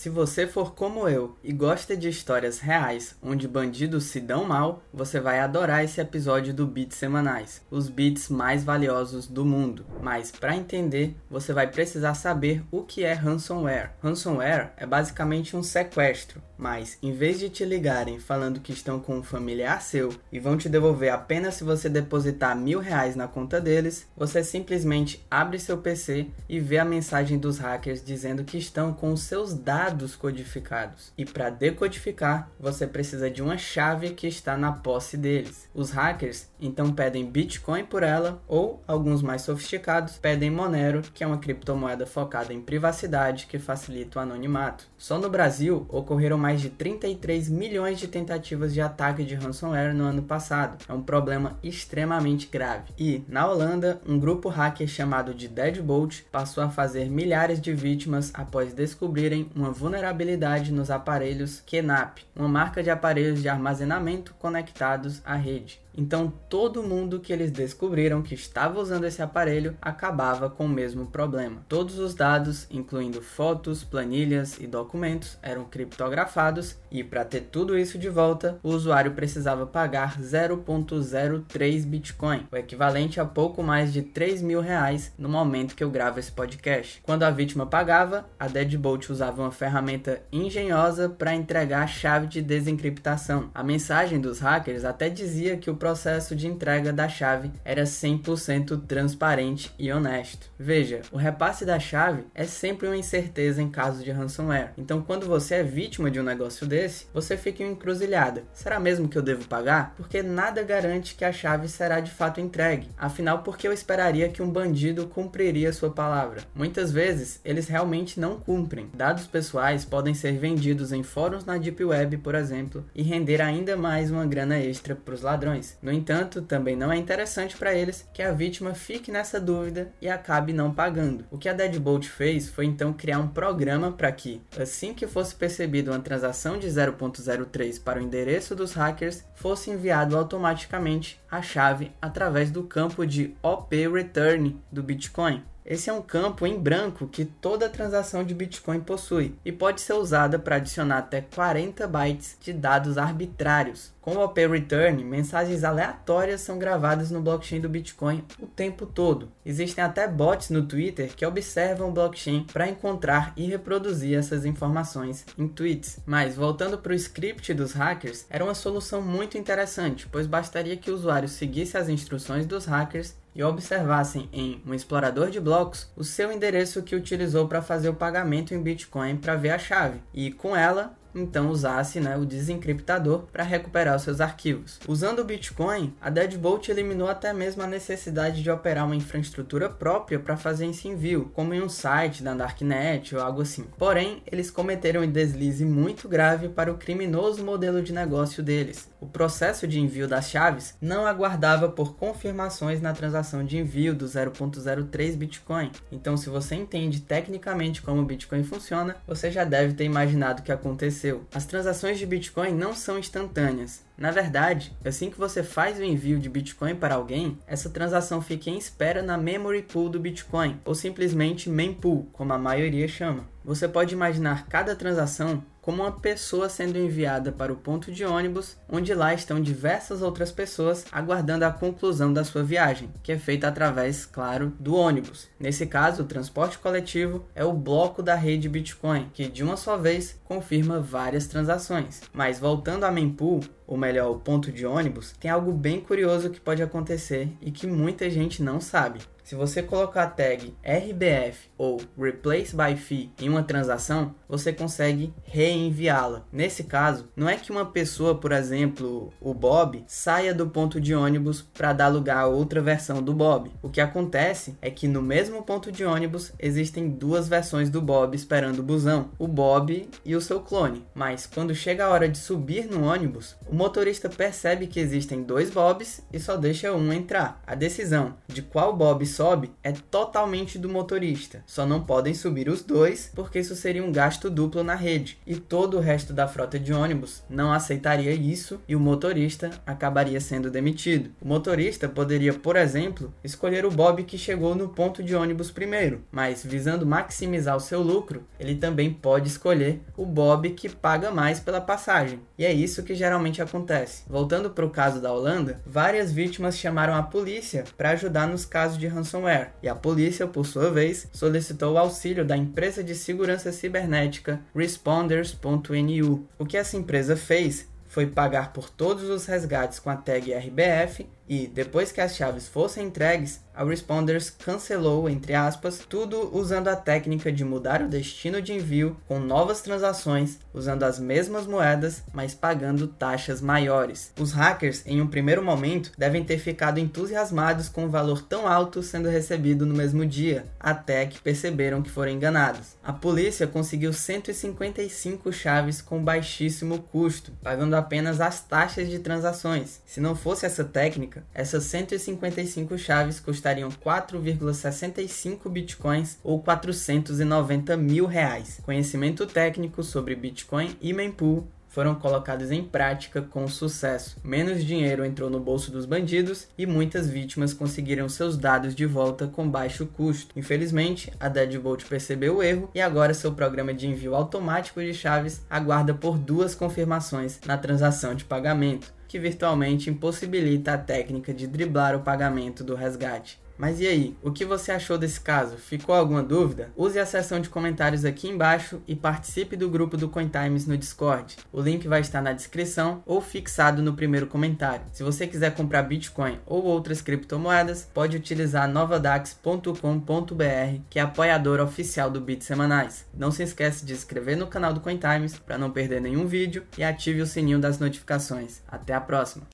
Se você for como eu e gosta de histórias reais onde bandidos se dão mal, você vai adorar esse episódio do Beats Semanais, os beats mais valiosos do mundo. Mas para entender, você vai precisar saber o que é ransomware. Ransomware é basicamente um sequestro, mas em vez de te ligarem falando que estão com um familiar seu e vão te devolver apenas se você depositar mil reais na conta deles, você simplesmente abre seu PC e vê a mensagem dos hackers dizendo que estão com os seus dados codificados. E para decodificar, você precisa de uma chave que está na posse deles. Os hackers então pedem Bitcoin por ela, ou alguns mais sofisticados pedem Monero, que é uma criptomoeda focada em privacidade que facilita o anonimato. Só no Brasil ocorreram mais de 33 milhões de tentativas de ataque de ransomware no ano passado. É um problema extremamente grave. E, na Holanda, um grupo hacker chamado de Deadbolt passou a fazer milhares de vítimas após descobrirem uma vulnerabilidade nos aparelhos Kenap, uma marca de aparelhos de armazenamento conectados à rede. Então todo mundo que eles descobriram que estava usando esse aparelho acabava com o mesmo problema. Todos os dados, incluindo fotos, planilhas e documentos, eram criptografados e para ter tudo isso de volta, o usuário precisava pagar 0.03 Bitcoin, o equivalente a pouco mais de 3 mil reais no momento que eu gravo esse podcast. Quando a vítima pagava, a Deadbolt usava uma ferramenta engenhosa para entregar a chave de desencriptação. A mensagem dos hackers até dizia que o processo de entrega da chave era 100% transparente e honesto. Veja, o repasse da chave é sempre uma incerteza em caso de ransomware. Então, quando você é vítima de um negócio desse, você fica em encruzilhada. Será mesmo que eu devo pagar? Porque nada garante que a chave será de fato entregue. Afinal, por que eu esperaria que um bandido cumpriria sua palavra? Muitas vezes, eles realmente não cumprem. Dados pessoais podem ser vendidos em fóruns na Deep Web, por exemplo, e render ainda mais uma grana extra para os ladrões. No entanto, também não é interessante para eles que a vítima fique nessa dúvida e acabe não pagando. O que a Deadbolt fez foi então criar um programa para que, assim que fosse percebida uma transação de 0.03 para o endereço dos hackers, fosse enviado automaticamente a chave através do campo de OP Return do Bitcoin. Esse é um campo em branco que toda transação de Bitcoin possui e pode ser usada para adicionar até 40 bytes de dados arbitrários. Com o OP Return, mensagens aleatórias são gravadas no blockchain do Bitcoin o tempo todo. Existem até bots no Twitter que observam o blockchain para encontrar e reproduzir essas informações em tweets. Mas voltando para o script dos hackers, era uma solução muito interessante, pois bastaria que o usuário seguisse as instruções dos hackers e observassem em um explorador de blocos o seu endereço que utilizou para fazer o pagamento em Bitcoin para ver a chave, e com ela então usasse né, o desencriptador para recuperar os seus arquivos. Usando o Bitcoin, a Deadbolt eliminou até mesmo a necessidade de operar uma infraestrutura própria para fazer esse envio, como em um site da Darknet ou algo assim. Porém, eles cometeram um deslize muito grave para o criminoso modelo de negócio deles. O processo de envio das chaves não aguardava por confirmações na transação de envio do 0.03 Bitcoin. Então, se você entende tecnicamente como o Bitcoin funciona, você já deve ter imaginado o que aconteceu aconteceu. As transações de Bitcoin não são instantâneas. Na verdade, assim que você faz o envio de Bitcoin para alguém, essa transação fica em espera na memory pool do Bitcoin, ou simplesmente mempool, como a maioria chama. Você pode imaginar cada transação como uma pessoa sendo enviada para o ponto de ônibus, onde lá estão diversas outras pessoas aguardando a conclusão da sua viagem, que é feita através, claro, do ônibus. Nesse caso, o transporte coletivo é o bloco da rede Bitcoin, que de uma só vez confirma várias transações. Mas voltando a mempool, ou melhor, o ponto de ônibus, tem algo bem curioso que pode acontecer e que muita gente não sabe. Se você colocar a tag RBF ou Replace by Fee em uma transação, você consegue reenviá-la. Nesse caso, não é que uma pessoa, por exemplo, o Bob, saia do ponto de ônibus para dar lugar a outra versão do Bob. O que acontece é que no mesmo ponto de ônibus existem duas versões do Bob esperando o busão, o Bob e o seu clone. Mas quando chega a hora de subir no ônibus, o motorista percebe que existem dois Bobs e só deixa um entrar. A decisão de qual Bob sobe é totalmente do motorista. Só não podem subir os dois, porque isso seria um gasto duplo na rede. E todo o resto da frota de ônibus não aceitaria isso e o motorista acabaria sendo demitido. O motorista poderia, por exemplo, escolher o Bob que chegou no ponto de ônibus primeiro, mas visando maximizar o seu lucro, ele também pode escolher o Bob que paga mais pela passagem. E é isso que geralmente acontece. Voltando para o caso da Holanda, várias vítimas chamaram a polícia para ajudar nos casos de ransomware, e a polícia, por sua vez, solicitou o auxílio da empresa de segurança cibernética O que essa empresa fez foi pagar por todos os resgates com a tag RBF e, depois que as chaves fossem entregues, a Responders cancelou, entre aspas, tudo usando a técnica de mudar o destino de envio com novas transações, usando as mesmas moedas, mas pagando taxas maiores. Os hackers, em um primeiro momento, devem ter ficado entusiasmados com o um valor tão alto sendo recebido no mesmo dia, até que perceberam que foram enganados. A polícia conseguiu 155 chaves com baixíssimo custo, pagando apenas as taxas de transações. Se não fosse essa técnica, essas 155 chaves custariam custariam 4,65 bitcoins ou 490 mil reais. Conhecimento técnico sobre Bitcoin e mempool foram colocados em prática com sucesso. Menos dinheiro entrou no bolso dos bandidos e muitas vítimas conseguiram seus dados de volta com baixo custo. Infelizmente, a Deadbolt percebeu o erro e agora seu programa de envio automático de chaves aguarda por duas confirmações na transação de pagamento que virtualmente impossibilita a técnica de driblar o pagamento do resgate. Mas e aí, o que você achou desse caso? Ficou alguma dúvida? Use a seção de comentários aqui embaixo e participe do grupo do CoinTimes no Discord. O link vai estar na descrição ou fixado no primeiro comentário. Se você quiser comprar Bitcoin ou outras criptomoedas, pode utilizar novadax.com.br, que é apoiador oficial do Bit Semanais. Não se esqueça de se inscrever no canal do CoinTimes para não perder nenhum vídeo e ative o sininho das notificações. Até a próxima!